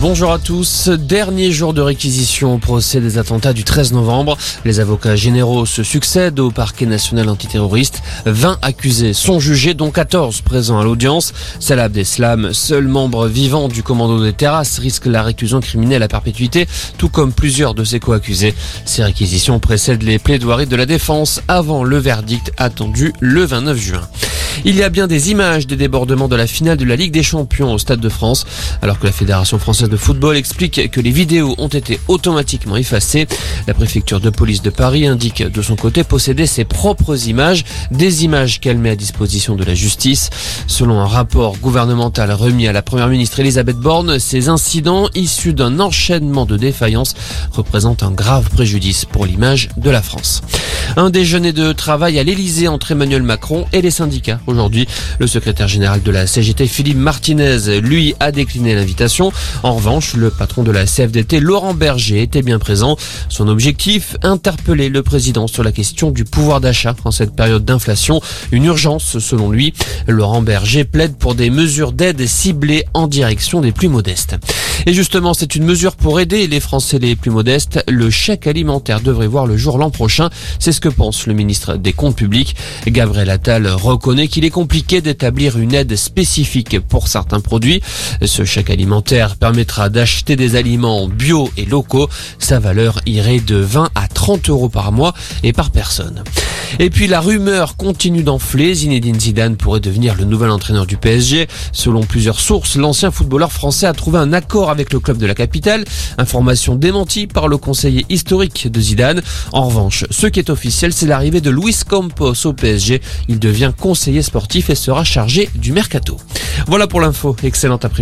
Bonjour à tous. Dernier jour de réquisition au procès des attentats du 13 novembre. Les avocats généraux se succèdent au parquet national antiterroriste. 20 accusés sont jugés, dont 14 présents à l'audience. Salah Abdeslam, seul membre vivant du commando des terrasses, risque la réclusion criminelle à perpétuité, tout comme plusieurs de ses co-accusés. Ces réquisitions précèdent les plaidoiries de la défense avant le verdict attendu le 29 juin. Il y a bien des images des débordements de la finale de la Ligue des Champions au Stade de France, alors que la Fédération française de football explique que les vidéos ont été automatiquement effacées. La préfecture de police de Paris indique de son côté posséder ses propres images, des images qu'elle met à disposition de la justice. Selon un rapport gouvernemental remis à la première ministre Elisabeth Borne, ces incidents issus d'un enchaînement de défaillances représentent un grave préjudice pour l'image de la France. Un déjeuner de travail à l'Elysée entre Emmanuel Macron et les syndicats. Aujourd'hui, le secrétaire général de la CGT, Philippe Martinez, lui, a décliné l'invitation. En revanche, le patron de la CFDT, Laurent Berger, était bien présent. Son objectif, interpeller le président sur la question du pouvoir d'achat en cette période d'inflation. Une urgence, selon lui. Laurent Berger plaide pour des mesures d'aide ciblées en direction des plus modestes. Et justement, c'est une mesure pour aider les Français les plus modestes. Le chèque alimentaire devrait voir le jour l'an prochain. C'est ce que pense le ministre des Comptes publics. Gabriel Attal reconnaît qu'il est compliqué d'établir une aide spécifique pour certains produits. Ce chèque alimentaire permettra d'acheter des aliments bio et locaux. Sa valeur irait de 20 à 30 euros par mois et par personne. Et puis la rumeur continue d'enfler. Zinedine Zidane pourrait devenir le nouvel entraîneur du PSG. Selon plusieurs sources, l'ancien footballeur français a trouvé un accord avec le club de la capitale. Information démentie par le conseiller historique de Zidane. En revanche, ce qui est officiel, c'est l'arrivée de Luis Campos au PSG. Il devient conseiller sportif et sera chargé du mercato. Voilà pour l'info. Excellent après-midi.